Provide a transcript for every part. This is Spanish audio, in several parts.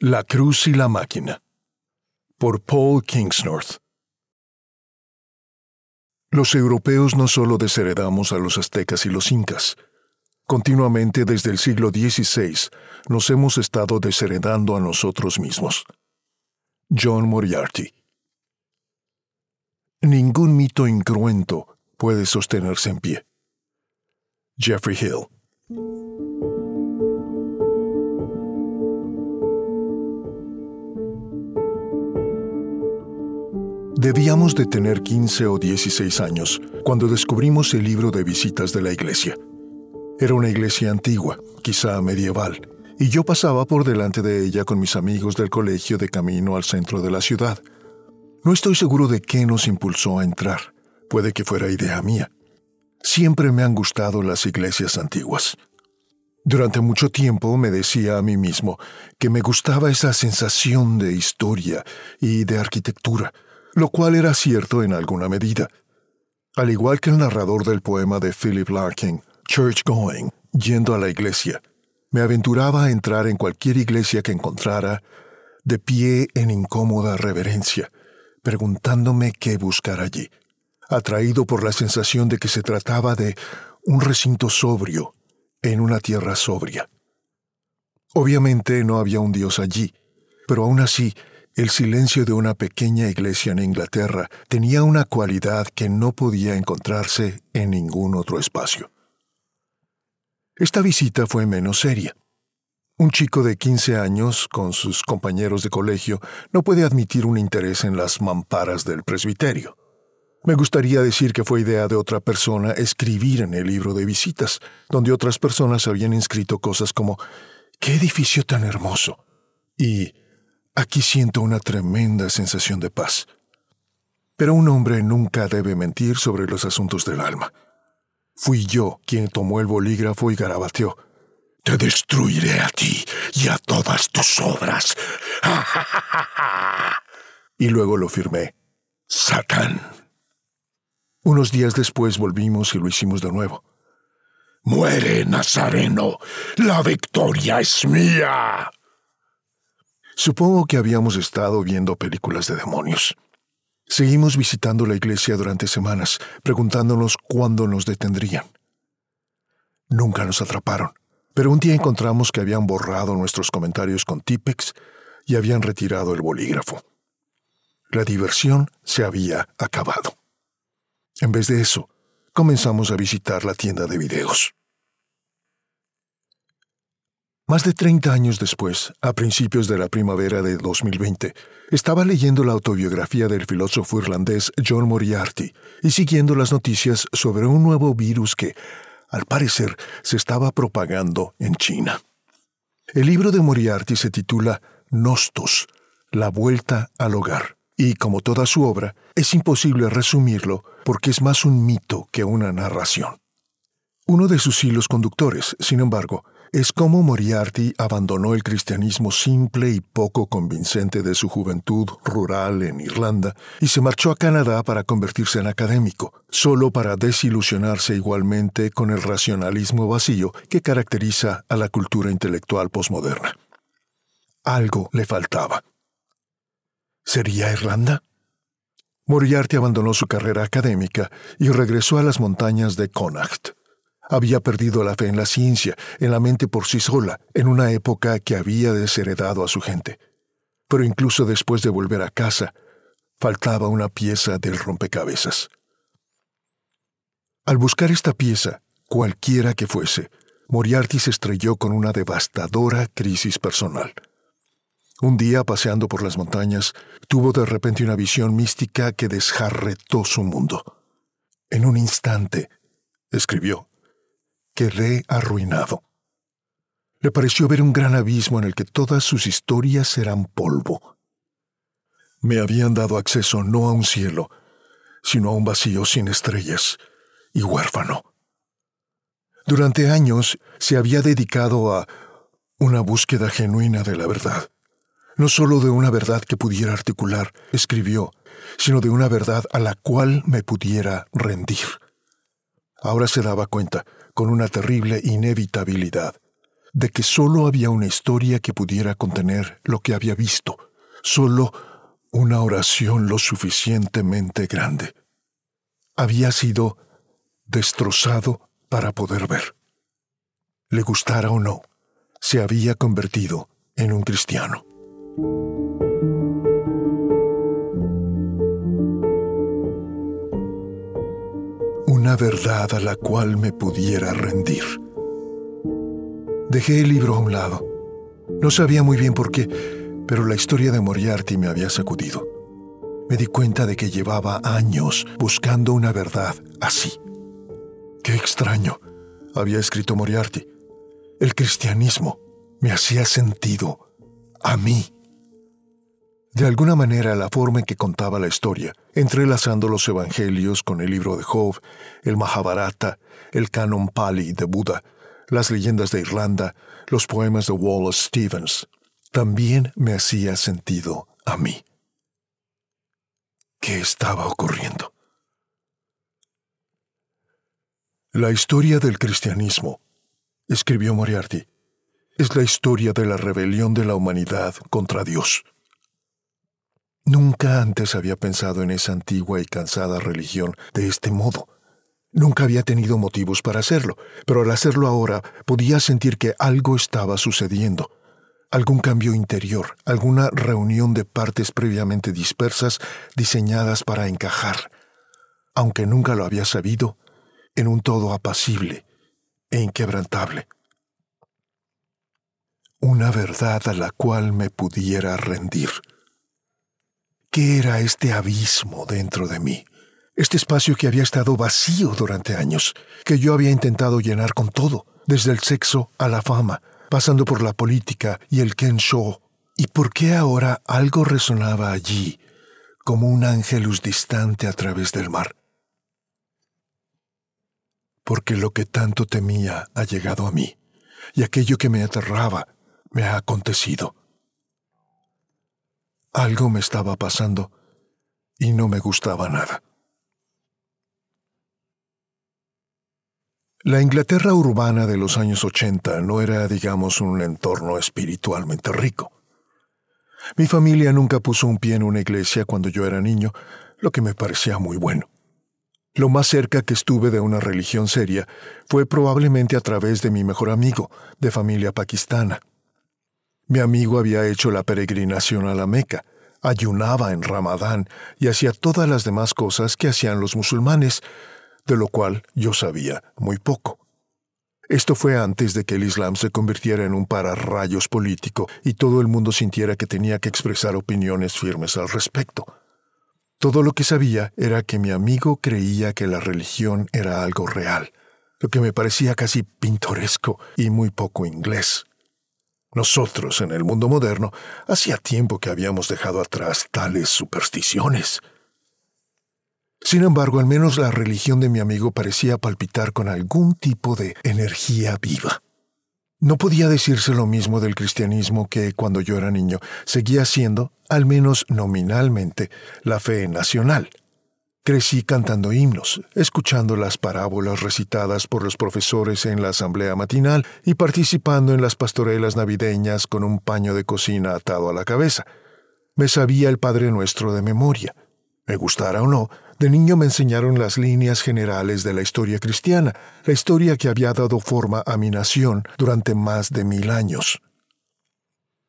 La Cruz y la Máquina por Paul Kingsnorth Los europeos no solo desheredamos a los aztecas y los incas. Continuamente desde el siglo XVI nos hemos estado desheredando a nosotros mismos. John Moriarty Ningún mito incruento puede sostenerse en pie. Jeffrey Hill Debíamos de tener 15 o 16 años cuando descubrimos el libro de visitas de la iglesia. Era una iglesia antigua, quizá medieval, y yo pasaba por delante de ella con mis amigos del colegio de camino al centro de la ciudad. No estoy seguro de qué nos impulsó a entrar. Puede que fuera idea mía. Siempre me han gustado las iglesias antiguas. Durante mucho tiempo me decía a mí mismo que me gustaba esa sensación de historia y de arquitectura, lo cual era cierto en alguna medida. Al igual que el narrador del poema de Philip Larkin, Church Going, yendo a la iglesia, me aventuraba a entrar en cualquier iglesia que encontrara, de pie en incómoda reverencia, preguntándome qué buscar allí, atraído por la sensación de que se trataba de un recinto sobrio en una tierra sobria. Obviamente no había un Dios allí, pero aún así el silencio de una pequeña iglesia en Inglaterra tenía una cualidad que no podía encontrarse en ningún otro espacio. Esta visita fue menos seria. Un chico de 15 años, con sus compañeros de colegio, no puede admitir un interés en las mamparas del presbiterio. Me gustaría decir que fue idea de otra persona escribir en el libro de visitas, donde otras personas habían inscrito cosas como ¡Qué edificio tan hermoso! y Aquí siento una tremenda sensación de paz. Pero un hombre nunca debe mentir sobre los asuntos del alma. Fui yo quien tomó el bolígrafo y garabateó. Te destruiré a ti y a todas tus obras. y luego lo firmé. Satán. Unos días después volvimos y lo hicimos de nuevo. Muere, Nazareno. La victoria es mía. Supongo que habíamos estado viendo películas de demonios. Seguimos visitando la iglesia durante semanas, preguntándonos cuándo nos detendrían. Nunca nos atraparon, pero un día encontramos que habían borrado nuestros comentarios con Tipex y habían retirado el bolígrafo. La diversión se había acabado. En vez de eso, comenzamos a visitar la tienda de videos. Más de 30 años después, a principios de la primavera de 2020, estaba leyendo la autobiografía del filósofo irlandés John Moriarty y siguiendo las noticias sobre un nuevo virus que, al parecer, se estaba propagando en China. El libro de Moriarty se titula Nostos, la vuelta al hogar, y como toda su obra, es imposible resumirlo porque es más un mito que una narración. Uno de sus hilos conductores, sin embargo, es como Moriarty abandonó el cristianismo simple y poco convincente de su juventud rural en Irlanda y se marchó a Canadá para convertirse en académico, solo para desilusionarse igualmente con el racionalismo vacío que caracteriza a la cultura intelectual posmoderna. Algo le faltaba. ¿Sería Irlanda? Moriarty abandonó su carrera académica y regresó a las montañas de Connacht había perdido la fe en la ciencia, en la mente por sí sola, en una época que había desheredado a su gente. Pero incluso después de volver a casa, faltaba una pieza del rompecabezas. Al buscar esta pieza, cualquiera que fuese, Moriarty se estrelló con una devastadora crisis personal. Un día, paseando por las montañas, tuvo de repente una visión mística que desjarretó su mundo. En un instante, escribió, quedé arruinado. Le pareció ver un gran abismo en el que todas sus historias eran polvo. Me habían dado acceso no a un cielo, sino a un vacío sin estrellas y huérfano. Durante años se había dedicado a una búsqueda genuina de la verdad. No solo de una verdad que pudiera articular, escribió, sino de una verdad a la cual me pudiera rendir. Ahora se daba cuenta con una terrible inevitabilidad de que solo había una historia que pudiera contener lo que había visto, solo una oración lo suficientemente grande. Había sido destrozado para poder ver. Le gustara o no, se había convertido en un cristiano. Una verdad a la cual me pudiera rendir. Dejé el libro a un lado. No sabía muy bien por qué, pero la historia de Moriarty me había sacudido. Me di cuenta de que llevaba años buscando una verdad así. Qué extraño, había escrito Moriarty. El cristianismo me hacía sentido a mí. De alguna manera, la forma en que contaba la historia, entrelazando los evangelios con el libro de Job, el Mahabharata, el canon Pali de Buda, las leyendas de Irlanda, los poemas de Wallace Stevens, también me hacía sentido a mí. ¿Qué estaba ocurriendo? La historia del cristianismo, escribió Moriarty, es la historia de la rebelión de la humanidad contra Dios. Nunca antes había pensado en esa antigua y cansada religión de este modo. Nunca había tenido motivos para hacerlo, pero al hacerlo ahora podía sentir que algo estaba sucediendo. Algún cambio interior, alguna reunión de partes previamente dispersas diseñadas para encajar, aunque nunca lo había sabido, en un todo apacible e inquebrantable. Una verdad a la cual me pudiera rendir. ¿Qué era este abismo dentro de mí? Este espacio que había estado vacío durante años, que yo había intentado llenar con todo, desde el sexo a la fama, pasando por la política y el Kensho. ¿Y por qué ahora algo resonaba allí, como un ángelus distante a través del mar? Porque lo que tanto temía ha llegado a mí, y aquello que me aterraba me ha acontecido. Algo me estaba pasando y no me gustaba nada. La Inglaterra urbana de los años 80 no era, digamos, un entorno espiritualmente rico. Mi familia nunca puso un pie en una iglesia cuando yo era niño, lo que me parecía muy bueno. Lo más cerca que estuve de una religión seria fue probablemente a través de mi mejor amigo, de familia pakistana. Mi amigo había hecho la peregrinación a la Meca, ayunaba en Ramadán y hacía todas las demás cosas que hacían los musulmanes, de lo cual yo sabía muy poco. Esto fue antes de que el Islam se convirtiera en un pararrayos político y todo el mundo sintiera que tenía que expresar opiniones firmes al respecto. Todo lo que sabía era que mi amigo creía que la religión era algo real, lo que me parecía casi pintoresco y muy poco inglés. Nosotros, en el mundo moderno, hacía tiempo que habíamos dejado atrás tales supersticiones. Sin embargo, al menos la religión de mi amigo parecía palpitar con algún tipo de energía viva. No podía decirse lo mismo del cristianismo que, cuando yo era niño, seguía siendo, al menos nominalmente, la fe nacional. Crecí cantando himnos, escuchando las parábolas recitadas por los profesores en la asamblea matinal y participando en las pastorelas navideñas con un paño de cocina atado a la cabeza. Me sabía el Padre Nuestro de memoria. Me gustara o no, de niño me enseñaron las líneas generales de la historia cristiana, la historia que había dado forma a mi nación durante más de mil años.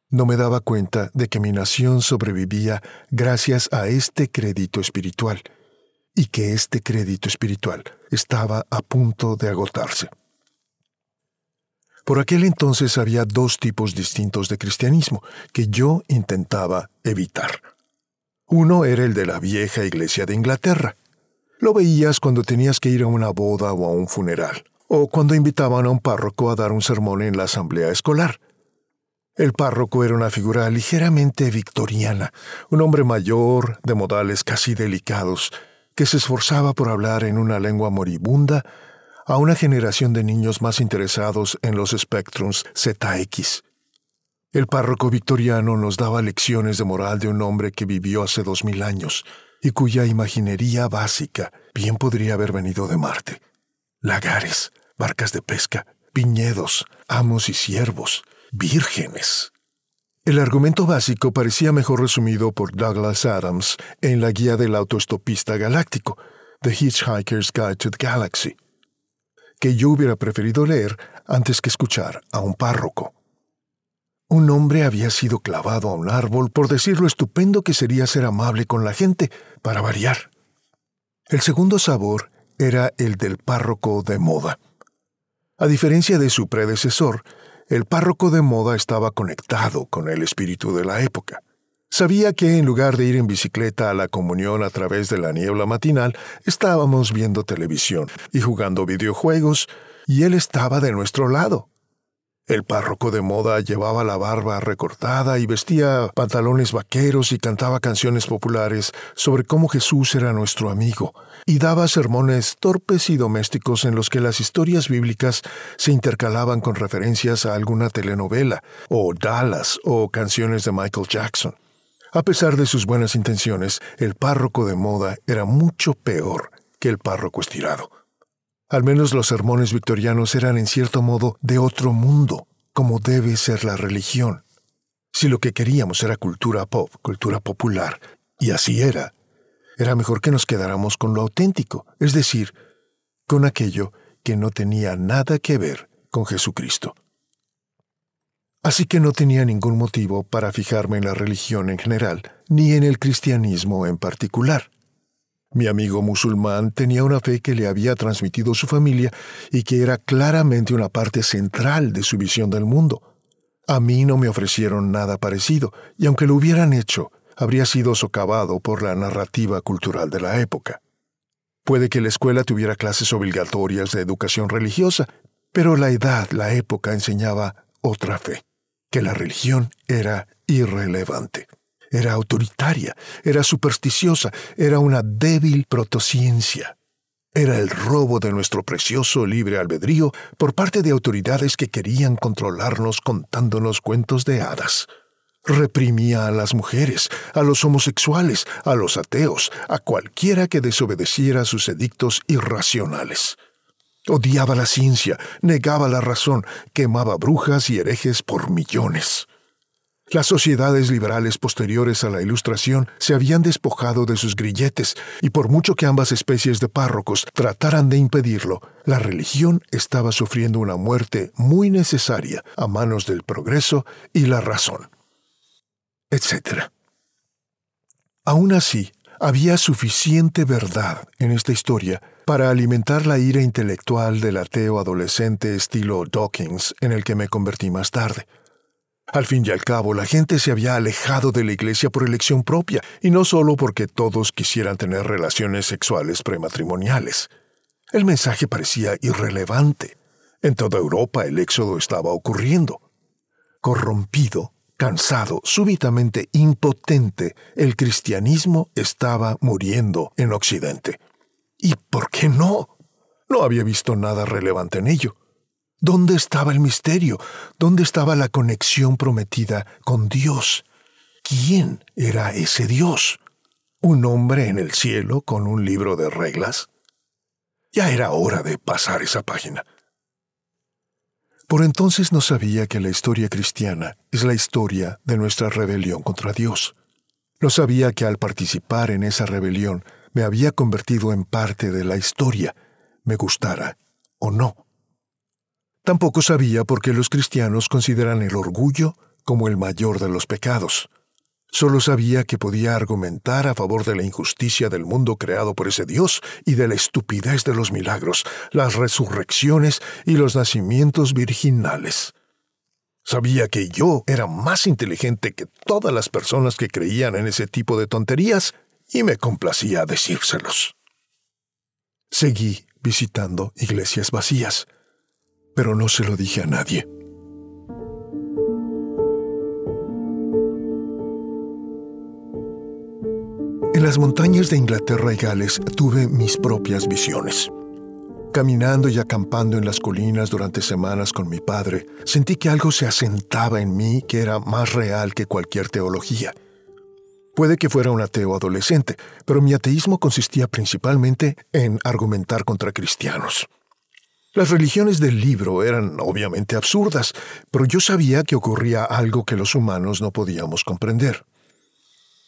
No me daba cuenta de que mi nación sobrevivía gracias a este crédito espiritual y que este crédito espiritual estaba a punto de agotarse. Por aquel entonces había dos tipos distintos de cristianismo que yo intentaba evitar. Uno era el de la vieja iglesia de Inglaterra. Lo veías cuando tenías que ir a una boda o a un funeral, o cuando invitaban a un párroco a dar un sermón en la asamblea escolar. El párroco era una figura ligeramente victoriana, un hombre mayor, de modales casi delicados, que se esforzaba por hablar en una lengua moribunda a una generación de niños más interesados en los spectrums ZX. El párroco victoriano nos daba lecciones de moral de un hombre que vivió hace dos mil años y cuya imaginería básica bien podría haber venido de Marte. Lagares, barcas de pesca, viñedos, amos y siervos, vírgenes. El argumento básico parecía mejor resumido por Douglas Adams en la guía del autoestopista galáctico, The Hitchhiker's Guide to the Galaxy, que yo hubiera preferido leer antes que escuchar a un párroco. Un hombre había sido clavado a un árbol por decir lo estupendo que sería ser amable con la gente, para variar. El segundo sabor era el del párroco de moda. A diferencia de su predecesor, el párroco de moda estaba conectado con el espíritu de la época. Sabía que en lugar de ir en bicicleta a la comunión a través de la niebla matinal, estábamos viendo televisión y jugando videojuegos, y él estaba de nuestro lado. El párroco de moda llevaba la barba recortada y vestía pantalones vaqueros y cantaba canciones populares sobre cómo Jesús era nuestro amigo, y daba sermones torpes y domésticos en los que las historias bíblicas se intercalaban con referencias a alguna telenovela, o Dallas, o canciones de Michael Jackson. A pesar de sus buenas intenciones, el párroco de moda era mucho peor que el párroco estirado. Al menos los sermones victorianos eran en cierto modo de otro mundo, como debe ser la religión. Si lo que queríamos era cultura pop, cultura popular, y así era, era mejor que nos quedáramos con lo auténtico, es decir, con aquello que no tenía nada que ver con Jesucristo. Así que no tenía ningún motivo para fijarme en la religión en general, ni en el cristianismo en particular. Mi amigo musulmán tenía una fe que le había transmitido su familia y que era claramente una parte central de su visión del mundo. A mí no me ofrecieron nada parecido, y aunque lo hubieran hecho, habría sido socavado por la narrativa cultural de la época. Puede que la escuela tuviera clases obligatorias de educación religiosa, pero la edad, la época enseñaba otra fe, que la religión era irrelevante. Era autoritaria, era supersticiosa, era una débil protociencia. Era el robo de nuestro precioso libre albedrío por parte de autoridades que querían controlarnos contándonos cuentos de hadas. Reprimía a las mujeres, a los homosexuales, a los ateos, a cualquiera que desobedeciera sus edictos irracionales. Odiaba la ciencia, negaba la razón, quemaba brujas y herejes por millones. Las sociedades liberales posteriores a la Ilustración se habían despojado de sus grilletes, y por mucho que ambas especies de párrocos trataran de impedirlo, la religión estaba sufriendo una muerte muy necesaria a manos del progreso y la razón. Etc. Aún así, había suficiente verdad en esta historia para alimentar la ira intelectual del ateo adolescente estilo Dawkins en el que me convertí más tarde. Al fin y al cabo, la gente se había alejado de la iglesia por elección propia, y no solo porque todos quisieran tener relaciones sexuales prematrimoniales. El mensaje parecía irrelevante. En toda Europa el éxodo estaba ocurriendo. Corrompido, cansado, súbitamente impotente, el cristianismo estaba muriendo en Occidente. ¿Y por qué no? No había visto nada relevante en ello. ¿Dónde estaba el misterio? ¿Dónde estaba la conexión prometida con Dios? ¿Quién era ese Dios? ¿Un hombre en el cielo con un libro de reglas? Ya era hora de pasar esa página. Por entonces no sabía que la historia cristiana es la historia de nuestra rebelión contra Dios. No sabía que al participar en esa rebelión me había convertido en parte de la historia, me gustara o no. Tampoco sabía por qué los cristianos consideran el orgullo como el mayor de los pecados. Solo sabía que podía argumentar a favor de la injusticia del mundo creado por ese Dios y de la estupidez de los milagros, las resurrecciones y los nacimientos virginales. Sabía que yo era más inteligente que todas las personas que creían en ese tipo de tonterías y me complacía decírselos. Seguí visitando iglesias vacías pero no se lo dije a nadie. En las montañas de Inglaterra y Gales tuve mis propias visiones. Caminando y acampando en las colinas durante semanas con mi padre, sentí que algo se asentaba en mí que era más real que cualquier teología. Puede que fuera un ateo adolescente, pero mi ateísmo consistía principalmente en argumentar contra cristianos. Las religiones del libro eran obviamente absurdas, pero yo sabía que ocurría algo que los humanos no podíamos comprender.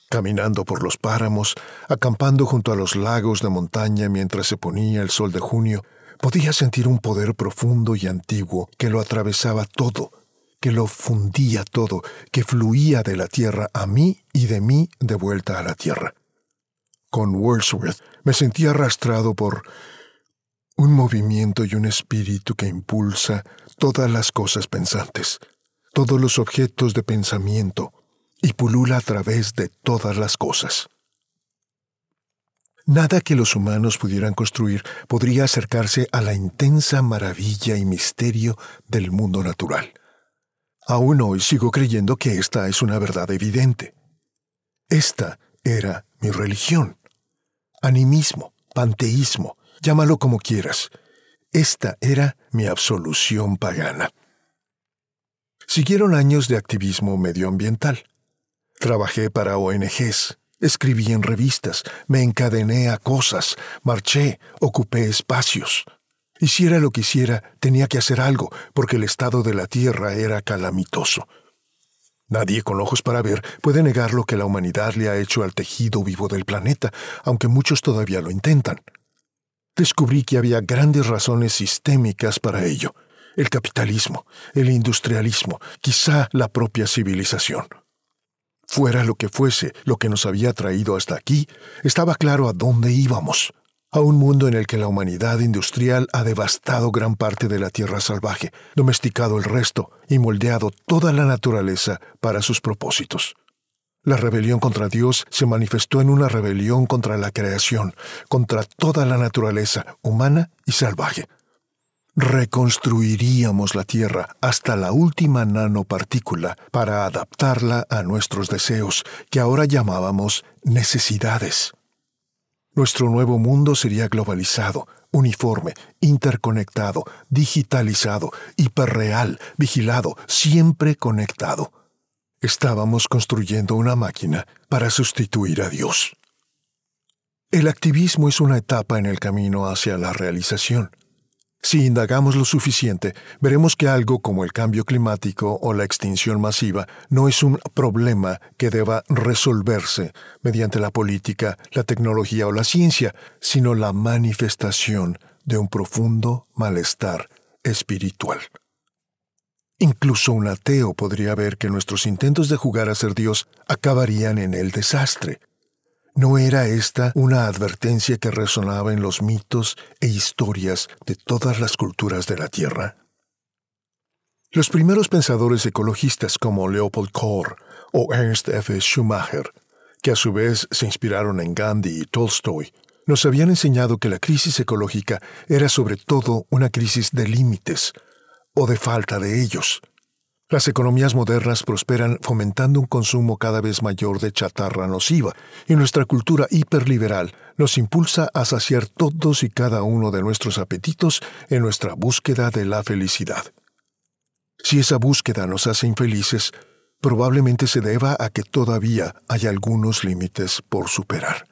Caminando por los páramos, acampando junto a los lagos de montaña mientras se ponía el sol de junio, podía sentir un poder profundo y antiguo que lo atravesaba todo, que lo fundía todo, que fluía de la tierra a mí y de mí de vuelta a la tierra. Con Wordsworth me sentí arrastrado por un movimiento y un espíritu que impulsa todas las cosas pensantes, todos los objetos de pensamiento, y pulula a través de todas las cosas. Nada que los humanos pudieran construir podría acercarse a la intensa maravilla y misterio del mundo natural. Aún hoy sigo creyendo que esta es una verdad evidente. Esta era mi religión. Animismo, panteísmo, Llámalo como quieras. Esta era mi absolución pagana. Siguieron años de activismo medioambiental. Trabajé para ONGs, escribí en revistas, me encadené a cosas, marché, ocupé espacios. Hiciera lo que hiciera, tenía que hacer algo, porque el estado de la Tierra era calamitoso. Nadie con ojos para ver puede negar lo que la humanidad le ha hecho al tejido vivo del planeta, aunque muchos todavía lo intentan descubrí que había grandes razones sistémicas para ello. El capitalismo, el industrialismo, quizá la propia civilización. Fuera lo que fuese lo que nos había traído hasta aquí, estaba claro a dónde íbamos, a un mundo en el que la humanidad industrial ha devastado gran parte de la tierra salvaje, domesticado el resto y moldeado toda la naturaleza para sus propósitos. La rebelión contra Dios se manifestó en una rebelión contra la creación, contra toda la naturaleza humana y salvaje. Reconstruiríamos la Tierra hasta la última nanopartícula para adaptarla a nuestros deseos, que ahora llamábamos necesidades. Nuestro nuevo mundo sería globalizado, uniforme, interconectado, digitalizado, hiperreal, vigilado, siempre conectado. Estábamos construyendo una máquina para sustituir a Dios. El activismo es una etapa en el camino hacia la realización. Si indagamos lo suficiente, veremos que algo como el cambio climático o la extinción masiva no es un problema que deba resolverse mediante la política, la tecnología o la ciencia, sino la manifestación de un profundo malestar espiritual. Incluso un ateo podría ver que nuestros intentos de jugar a ser Dios acabarían en el desastre. ¿No era esta una advertencia que resonaba en los mitos e historias de todas las culturas de la Tierra? Los primeros pensadores ecologistas como Leopold Kohr o Ernst F. Schumacher, que a su vez se inspiraron en Gandhi y Tolstoy, nos habían enseñado que la crisis ecológica era sobre todo una crisis de límites, o de falta de ellos. Las economías modernas prosperan fomentando un consumo cada vez mayor de chatarra nociva, y nuestra cultura hiperliberal nos impulsa a saciar todos y cada uno de nuestros apetitos en nuestra búsqueda de la felicidad. Si esa búsqueda nos hace infelices, probablemente se deba a que todavía hay algunos límites por superar.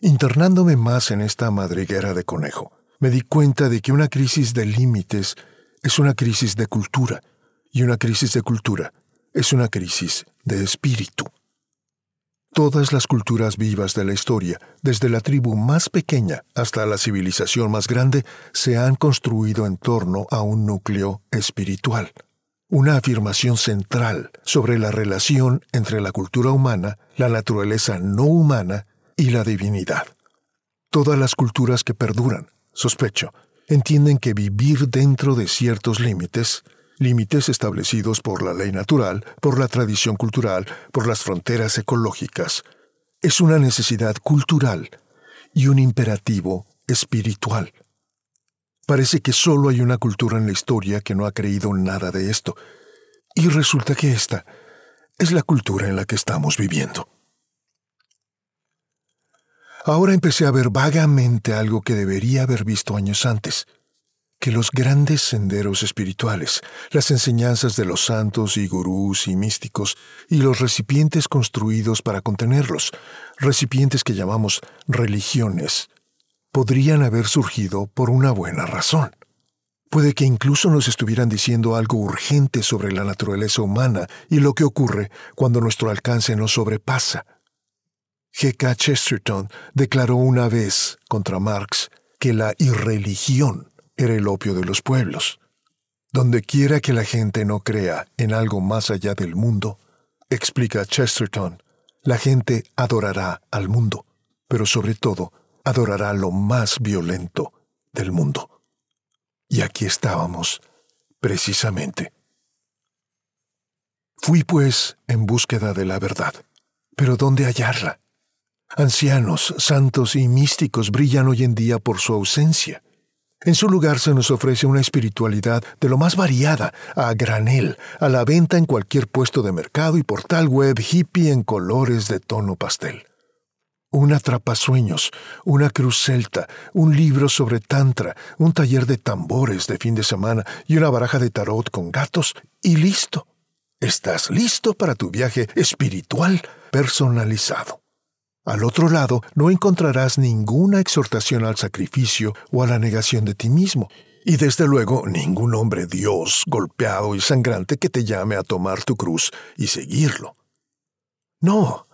Internándome más en esta madriguera de conejo, me di cuenta de que una crisis de límites es una crisis de cultura, y una crisis de cultura es una crisis de espíritu. Todas las culturas vivas de la historia, desde la tribu más pequeña hasta la civilización más grande, se han construido en torno a un núcleo espiritual, una afirmación central sobre la relación entre la cultura humana, la naturaleza no humana y la divinidad. Todas las culturas que perduran, sospecho, entienden que vivir dentro de ciertos límites, límites establecidos por la ley natural, por la tradición cultural, por las fronteras ecológicas, es una necesidad cultural y un imperativo espiritual. Parece que solo hay una cultura en la historia que no ha creído nada de esto, y resulta que esta es la cultura en la que estamos viviendo. Ahora empecé a ver vagamente algo que debería haber visto años antes, que los grandes senderos espirituales, las enseñanzas de los santos y gurús y místicos, y los recipientes construidos para contenerlos, recipientes que llamamos religiones, podrían haber surgido por una buena razón. Puede que incluso nos estuvieran diciendo algo urgente sobre la naturaleza humana y lo que ocurre cuando nuestro alcance nos sobrepasa. G.K. Chesterton declaró una vez contra Marx que la irreligión era el opio de los pueblos. Donde quiera que la gente no crea en algo más allá del mundo, explica Chesterton, la gente adorará al mundo, pero sobre todo adorará lo más violento del mundo. Y aquí estábamos, precisamente. Fui, pues, en búsqueda de la verdad. Pero ¿dónde hallarla? Ancianos, santos y místicos brillan hoy en día por su ausencia. En su lugar se nos ofrece una espiritualidad de lo más variada, a granel, a la venta en cualquier puesto de mercado y portal web hippie en colores de tono pastel un atrapasueños, una cruz celta, un libro sobre tantra, un taller de tambores de fin de semana y una baraja de tarot con gatos y listo. Estás listo para tu viaje espiritual personalizado. Al otro lado no encontrarás ninguna exhortación al sacrificio o a la negación de ti mismo, y desde luego ningún hombre Dios golpeado y sangrante que te llame a tomar tu cruz y seguirlo. No,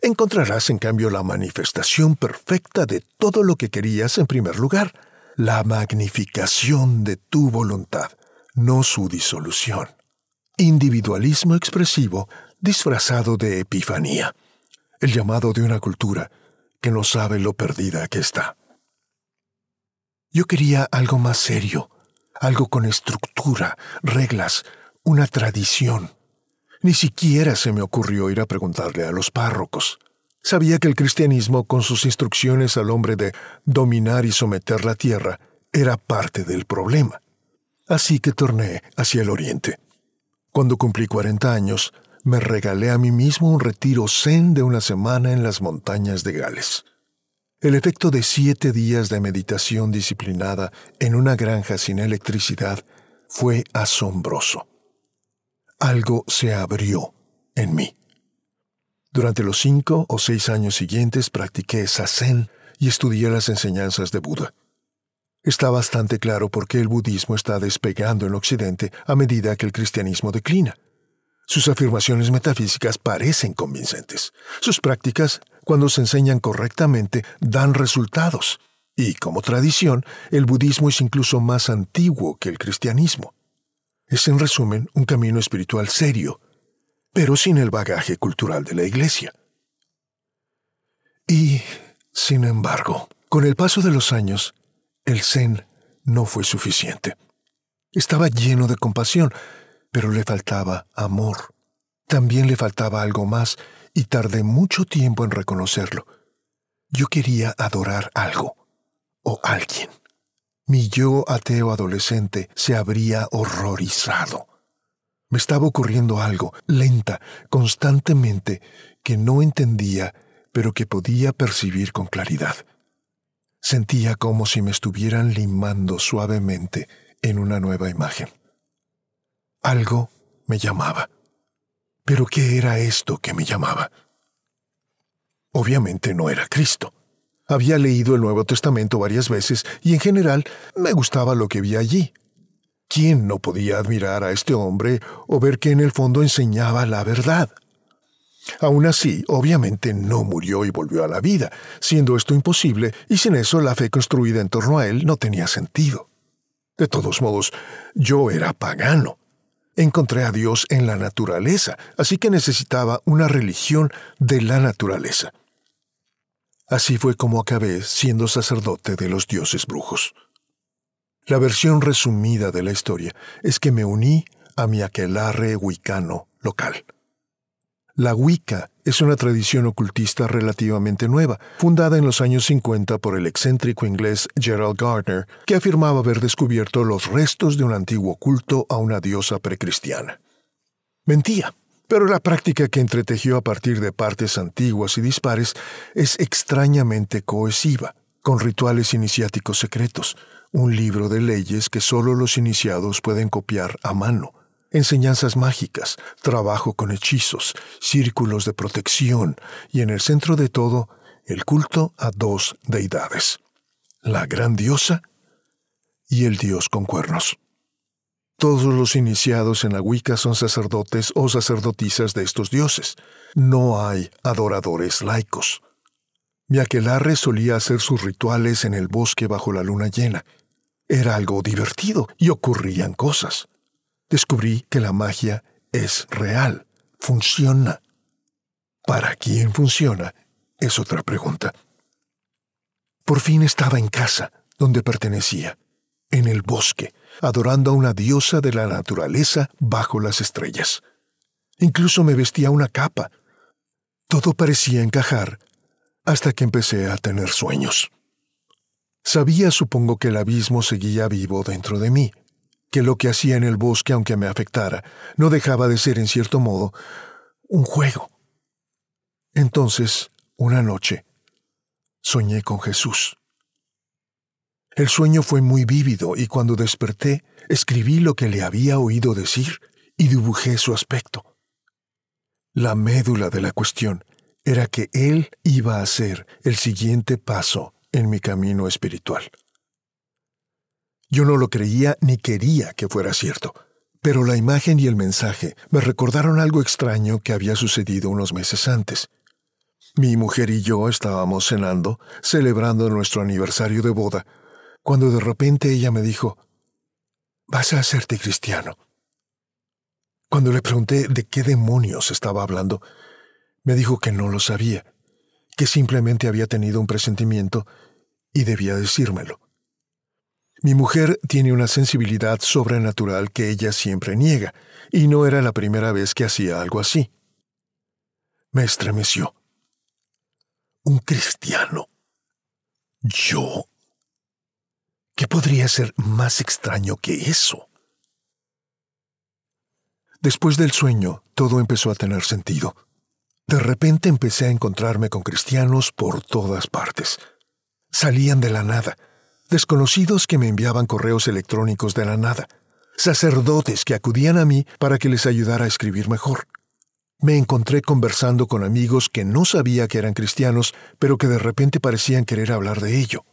encontrarás en cambio la manifestación perfecta de todo lo que querías en primer lugar, la magnificación de tu voluntad, no su disolución. Individualismo expresivo disfrazado de epifanía, el llamado de una cultura que no sabe lo perdida que está. Yo quería algo más serio, algo con estructura, reglas, una tradición. Ni siquiera se me ocurrió ir a preguntarle a los párrocos. Sabía que el cristianismo, con sus instrucciones al hombre de dominar y someter la tierra, era parte del problema. Así que torné hacia el oriente. Cuando cumplí 40 años, me regalé a mí mismo un retiro zen de una semana en las montañas de Gales. El efecto de siete días de meditación disciplinada en una granja sin electricidad fue asombroso algo se abrió en mí. Durante los cinco o seis años siguientes practiqué Sazen y estudié las enseñanzas de Buda. Está bastante claro por qué el budismo está despegando en Occidente a medida que el cristianismo declina. Sus afirmaciones metafísicas parecen convincentes. Sus prácticas, cuando se enseñan correctamente, dan resultados. Y, como tradición, el budismo es incluso más antiguo que el cristianismo. Es en resumen un camino espiritual serio, pero sin el bagaje cultural de la Iglesia. Y, sin embargo, con el paso de los años, el Zen no fue suficiente. Estaba lleno de compasión, pero le faltaba amor. También le faltaba algo más y tardé mucho tiempo en reconocerlo. Yo quería adorar algo o alguien mi yo ateo adolescente se habría horrorizado. Me estaba ocurriendo algo, lenta, constantemente, que no entendía, pero que podía percibir con claridad. Sentía como si me estuvieran limando suavemente en una nueva imagen. Algo me llamaba. ¿Pero qué era esto que me llamaba? Obviamente no era Cristo. Había leído el Nuevo Testamento varias veces y en general me gustaba lo que vi allí. ¿Quién no podía admirar a este hombre o ver que en el fondo enseñaba la verdad? Aún así, obviamente no murió y volvió a la vida, siendo esto imposible, y sin eso la fe construida en torno a él no tenía sentido. De todos modos, yo era pagano. Encontré a Dios en la naturaleza, así que necesitaba una religión de la naturaleza. Así fue como acabé siendo sacerdote de los dioses brujos. La versión resumida de la historia es que me uní a mi aquelarre wicano local. La Wicca es una tradición ocultista relativamente nueva, fundada en los años 50 por el excéntrico inglés Gerald Gardner, que afirmaba haber descubierto los restos de un antiguo culto a una diosa precristiana. Mentía. Pero la práctica que entretejió a partir de partes antiguas y dispares es extrañamente cohesiva, con rituales iniciáticos secretos, un libro de leyes que solo los iniciados pueden copiar a mano, enseñanzas mágicas, trabajo con hechizos, círculos de protección y en el centro de todo, el culto a dos deidades, la gran diosa y el dios con cuernos. Todos los iniciados en la Wicca son sacerdotes o sacerdotisas de estos dioses. No hay adoradores laicos. Mi aquelarre solía hacer sus rituales en el bosque bajo la luna llena. Era algo divertido y ocurrían cosas. Descubrí que la magia es real, funciona. ¿Para quién funciona? Es otra pregunta. Por fin estaba en casa, donde pertenecía, en el bosque, adorando a una diosa de la naturaleza bajo las estrellas. Incluso me vestía una capa. Todo parecía encajar hasta que empecé a tener sueños. Sabía, supongo, que el abismo seguía vivo dentro de mí, que lo que hacía en el bosque, aunque me afectara, no dejaba de ser, en cierto modo, un juego. Entonces, una noche, soñé con Jesús. El sueño fue muy vívido y cuando desperté, escribí lo que le había oído decir y dibujé su aspecto. La médula de la cuestión era que Él iba a ser el siguiente paso en mi camino espiritual. Yo no lo creía ni quería que fuera cierto, pero la imagen y el mensaje me recordaron algo extraño que había sucedido unos meses antes. Mi mujer y yo estábamos cenando, celebrando nuestro aniversario de boda, cuando de repente ella me dijo, Vas a hacerte cristiano. Cuando le pregunté de qué demonios estaba hablando, me dijo que no lo sabía, que simplemente había tenido un presentimiento y debía decírmelo. Mi mujer tiene una sensibilidad sobrenatural que ella siempre niega, y no era la primera vez que hacía algo así. Me estremeció un cristiano. ¿Yo? ¿Qué podría ser más extraño que eso? Después del sueño, todo empezó a tener sentido. De repente empecé a encontrarme con cristianos por todas partes. Salían de la nada, desconocidos que me enviaban correos electrónicos de la nada, sacerdotes que acudían a mí para que les ayudara a escribir mejor me encontré conversando con amigos que no sabía que eran cristianos, pero que de repente parecían querer hablar de ello.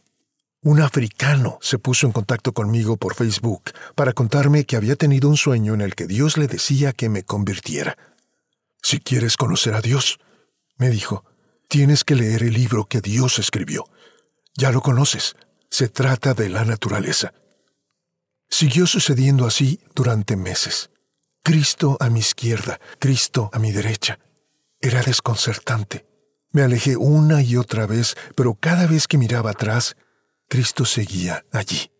Un africano se puso en contacto conmigo por Facebook para contarme que había tenido un sueño en el que Dios le decía que me convirtiera. Si quieres conocer a Dios, me dijo, tienes que leer el libro que Dios escribió. Ya lo conoces. Se trata de la naturaleza. Siguió sucediendo así durante meses. Cristo a mi izquierda, Cristo a mi derecha. Era desconcertante. Me alejé una y otra vez, pero cada vez que miraba atrás, Cristo seguía allí.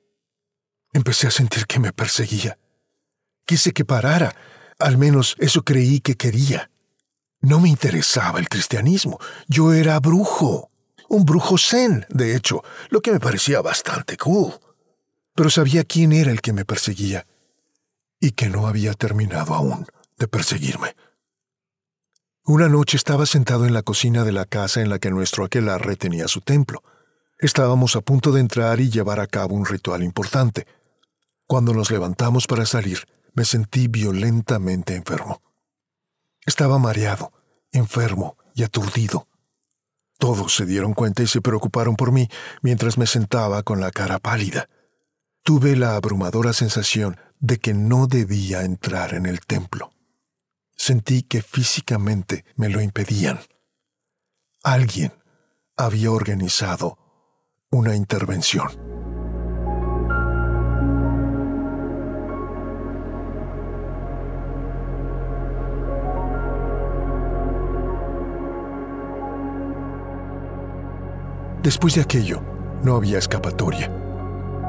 Empecé a sentir que me perseguía. Quise que parara, al menos eso creí que quería. No me interesaba el cristianismo, yo era brujo, un brujo zen, de hecho, lo que me parecía bastante cool. Pero sabía quién era el que me perseguía y que no había terminado aún de perseguirme. Una noche estaba sentado en la cocina de la casa en la que nuestro aquelarre tenía su templo. Estábamos a punto de entrar y llevar a cabo un ritual importante. Cuando nos levantamos para salir, me sentí violentamente enfermo. Estaba mareado, enfermo y aturdido. Todos se dieron cuenta y se preocuparon por mí mientras me sentaba con la cara pálida. Tuve la abrumadora sensación de que no debía entrar en el templo. Sentí que físicamente me lo impedían. Alguien había organizado una intervención. Después de aquello, no había escapatoria.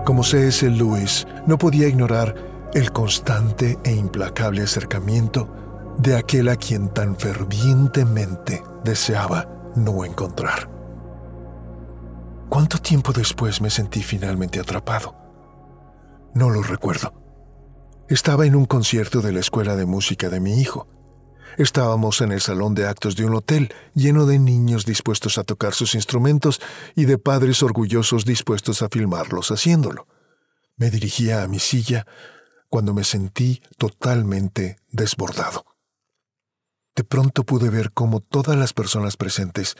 Como C.S. Lewis, no podía ignorar el constante e implacable acercamiento de aquel a quien tan fervientemente deseaba no encontrar. ¿Cuánto tiempo después me sentí finalmente atrapado? No lo recuerdo. Estaba en un concierto de la escuela de música de mi hijo. Estábamos en el salón de actos de un hotel lleno de niños dispuestos a tocar sus instrumentos y de padres orgullosos dispuestos a filmarlos haciéndolo. Me dirigía a mi silla cuando me sentí totalmente desbordado. De pronto pude ver cómo todas las personas presentes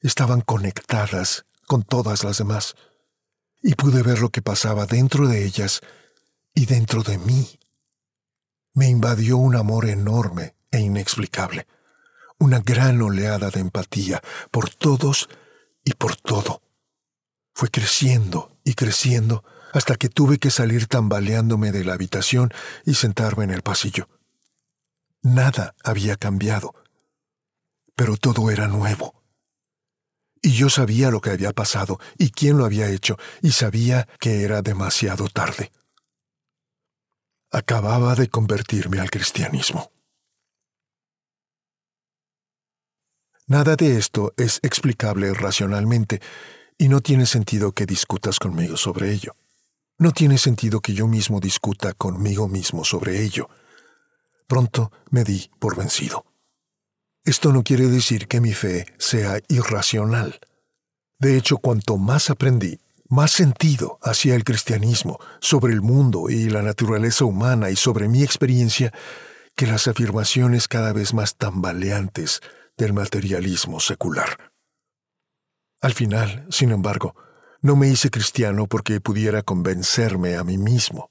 estaban conectadas con todas las demás, y pude ver lo que pasaba dentro de ellas y dentro de mí me invadió un amor enorme e inexplicable, una gran oleada de empatía por todos y por todo. Fue creciendo y creciendo hasta que tuve que salir tambaleándome de la habitación y sentarme en el pasillo. Nada había cambiado, pero todo era nuevo. Y yo sabía lo que había pasado y quién lo había hecho, y sabía que era demasiado tarde. Acababa de convertirme al cristianismo. Nada de esto es explicable racionalmente, y no tiene sentido que discutas conmigo sobre ello. No tiene sentido que yo mismo discuta conmigo mismo sobre ello. Pronto me di por vencido. Esto no quiere decir que mi fe sea irracional. De hecho, cuanto más aprendí, más sentido hacía el cristianismo sobre el mundo y la naturaleza humana y sobre mi experiencia que las afirmaciones cada vez más tambaleantes del materialismo secular. Al final, sin embargo, no me hice cristiano porque pudiera convencerme a mí mismo.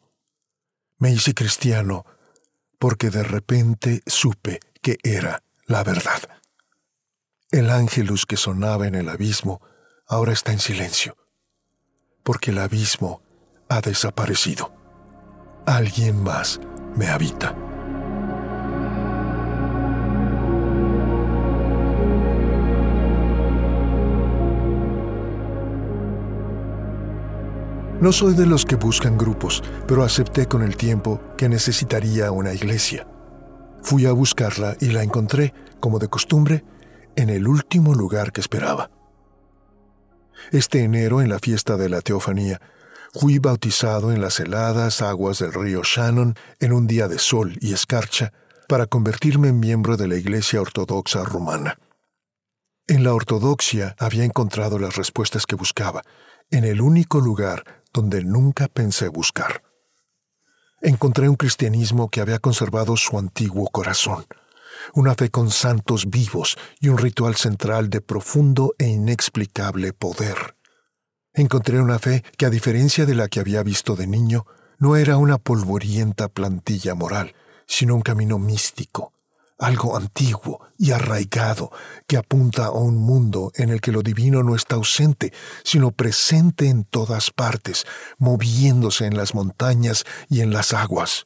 Me hice cristiano porque de repente supe que era la verdad. El ángelus que sonaba en el abismo ahora está en silencio, porque el abismo ha desaparecido. Alguien más me habita. No soy de los que buscan grupos, pero acepté con el tiempo que necesitaría una iglesia. Fui a buscarla y la encontré, como de costumbre, en el último lugar que esperaba. Este enero, en la fiesta de la Teofanía, fui bautizado en las heladas aguas del río Shannon en un día de sol y escarcha para convertirme en miembro de la Iglesia Ortodoxa Romana. En la ortodoxia había encontrado las respuestas que buscaba, en el único lugar donde nunca pensé buscar. Encontré un cristianismo que había conservado su antiguo corazón, una fe con santos vivos y un ritual central de profundo e inexplicable poder. Encontré una fe que, a diferencia de la que había visto de niño, no era una polvorienta plantilla moral, sino un camino místico, algo antiguo y arraigado que apunta a un mundo en el que lo divino no está ausente, sino presente en todas partes, moviéndose en las montañas y en las aguas.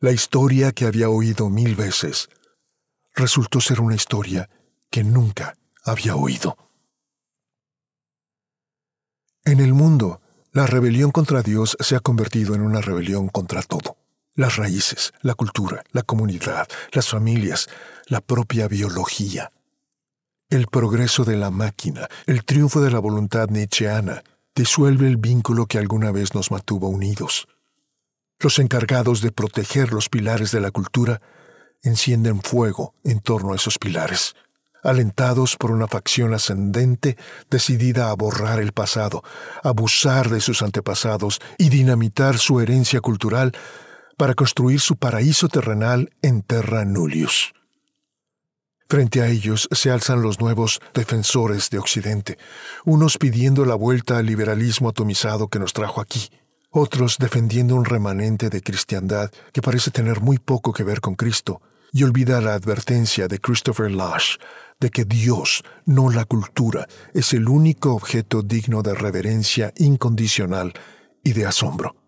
La historia que había oído mil veces resultó ser una historia que nunca había oído. En el mundo, la rebelión contra Dios se ha convertido en una rebelión contra todo las raíces, la cultura, la comunidad, las familias, la propia biología. El progreso de la máquina, el triunfo de la voluntad nietzscheana, disuelve el vínculo que alguna vez nos mantuvo unidos. Los encargados de proteger los pilares de la cultura encienden fuego en torno a esos pilares, alentados por una facción ascendente decidida a borrar el pasado, abusar de sus antepasados y dinamitar su herencia cultural para construir su paraíso terrenal en Terra Nullius. Frente a ellos se alzan los nuevos defensores de Occidente, unos pidiendo la vuelta al liberalismo atomizado que nos trajo aquí, otros defendiendo un remanente de cristiandad que parece tener muy poco que ver con Cristo y olvida la advertencia de Christopher Lash de que Dios, no la cultura, es el único objeto digno de reverencia incondicional y de asombro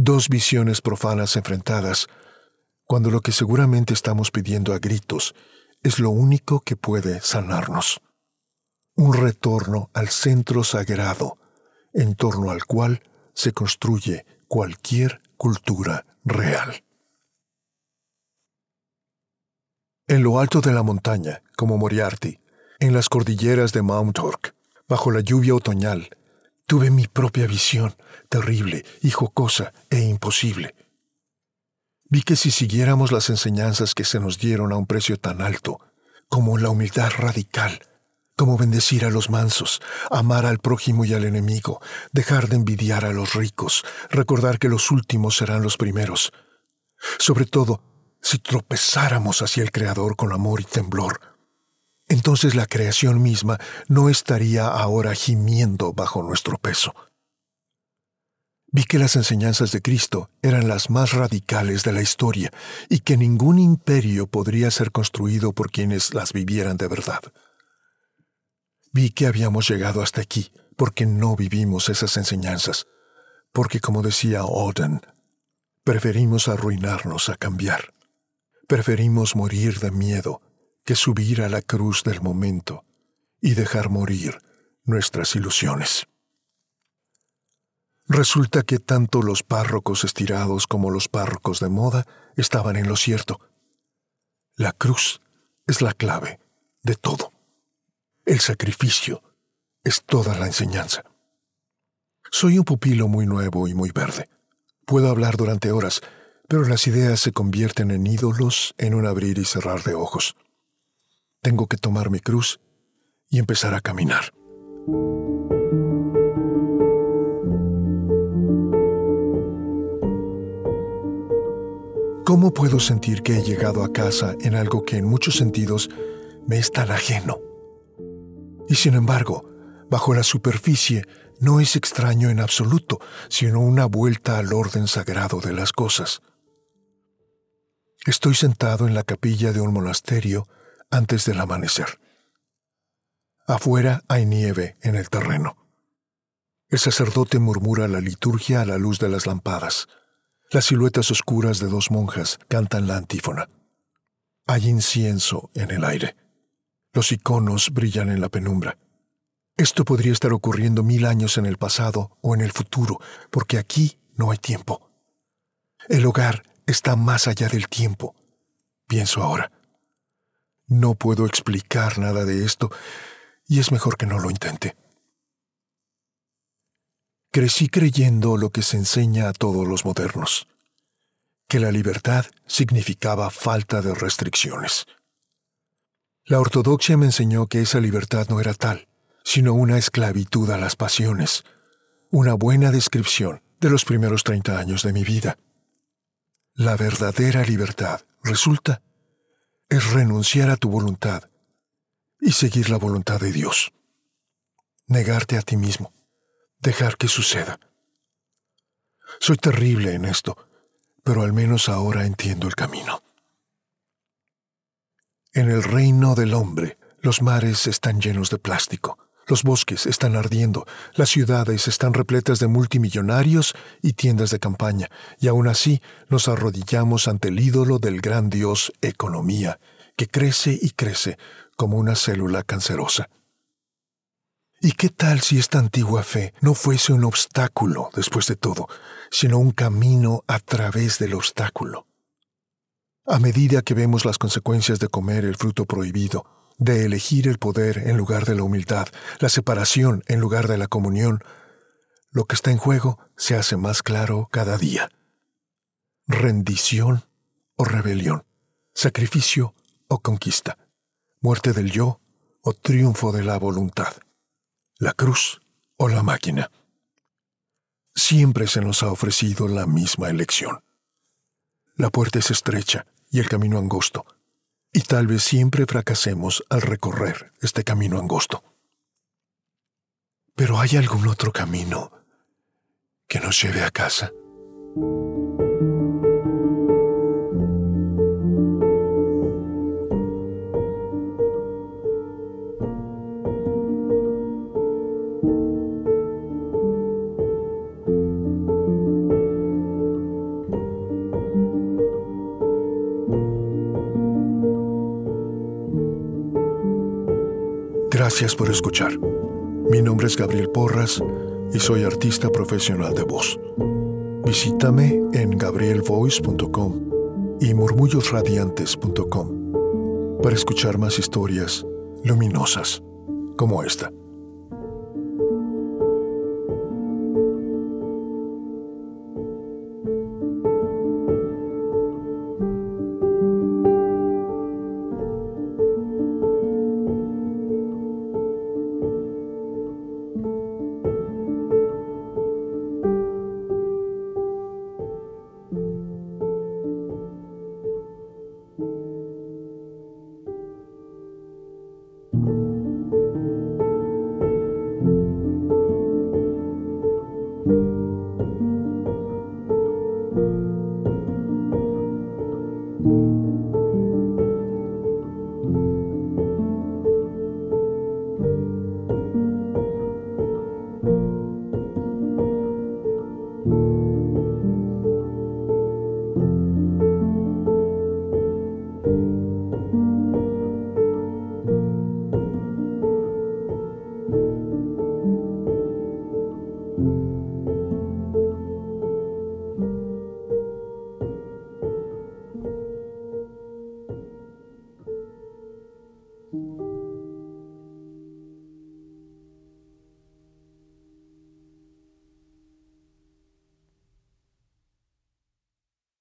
dos visiones profanas enfrentadas, cuando lo que seguramente estamos pidiendo a gritos es lo único que puede sanarnos. Un retorno al centro sagrado, en torno al cual se construye cualquier cultura real. En lo alto de la montaña, como Moriarty, en las cordilleras de Mount Ork, bajo la lluvia otoñal, tuve mi propia visión, terrible y jocosa e imposible. Vi que si siguiéramos las enseñanzas que se nos dieron a un precio tan alto, como la humildad radical, como bendecir a los mansos, amar al prójimo y al enemigo, dejar de envidiar a los ricos, recordar que los últimos serán los primeros. Sobre todo, si tropezáramos hacia el Creador con amor y temblor, entonces la creación misma no estaría ahora gimiendo bajo nuestro peso. Vi que las enseñanzas de Cristo eran las más radicales de la historia y que ningún imperio podría ser construido por quienes las vivieran de verdad. Vi que habíamos llegado hasta aquí porque no vivimos esas enseñanzas, porque como decía Auden, preferimos arruinarnos a cambiar. Preferimos morir de miedo que subir a la cruz del momento y dejar morir nuestras ilusiones. Resulta que tanto los párrocos estirados como los párrocos de moda estaban en lo cierto. La cruz es la clave de todo. El sacrificio es toda la enseñanza. Soy un pupilo muy nuevo y muy verde. Puedo hablar durante horas, pero las ideas se convierten en ídolos en un abrir y cerrar de ojos. Tengo que tomar mi cruz y empezar a caminar. ¿Cómo puedo sentir que he llegado a casa en algo que en muchos sentidos me es tan ajeno? Y sin embargo, bajo la superficie no es extraño en absoluto, sino una vuelta al orden sagrado de las cosas. Estoy sentado en la capilla de un monasterio antes del amanecer. Afuera hay nieve en el terreno. El sacerdote murmura la liturgia a la luz de las lampadas. Las siluetas oscuras de dos monjas cantan la antífona. Hay incienso en el aire. Los iconos brillan en la penumbra. Esto podría estar ocurriendo mil años en el pasado o en el futuro, porque aquí no hay tiempo. El hogar está más allá del tiempo, pienso ahora. No puedo explicar nada de esto, y es mejor que no lo intente. Crecí creyendo lo que se enseña a todos los modernos, que la libertad significaba falta de restricciones. La ortodoxia me enseñó que esa libertad no era tal, sino una esclavitud a las pasiones, una buena descripción de los primeros 30 años de mi vida. La verdadera libertad, resulta, es renunciar a tu voluntad y seguir la voluntad de Dios. Negarte a ti mismo dejar que suceda. Soy terrible en esto, pero al menos ahora entiendo el camino. En el reino del hombre, los mares están llenos de plástico, los bosques están ardiendo, las ciudades están repletas de multimillonarios y tiendas de campaña, y aún así nos arrodillamos ante el ídolo del gran dios economía, que crece y crece como una célula cancerosa. ¿Y qué tal si esta antigua fe no fuese un obstáculo después de todo, sino un camino a través del obstáculo? A medida que vemos las consecuencias de comer el fruto prohibido, de elegir el poder en lugar de la humildad, la separación en lugar de la comunión, lo que está en juego se hace más claro cada día. Rendición o rebelión, sacrificio o conquista, muerte del yo o triunfo de la voluntad la cruz o la máquina. Siempre se nos ha ofrecido la misma elección. La puerta es estrecha y el camino angosto, y tal vez siempre fracasemos al recorrer este camino angosto. Pero ¿hay algún otro camino que nos lleve a casa? Gracias por escuchar. Mi nombre es Gabriel Porras y soy artista profesional de voz. Visítame en gabrielvoice.com y murmullosradiantes.com para escuchar más historias luminosas como esta.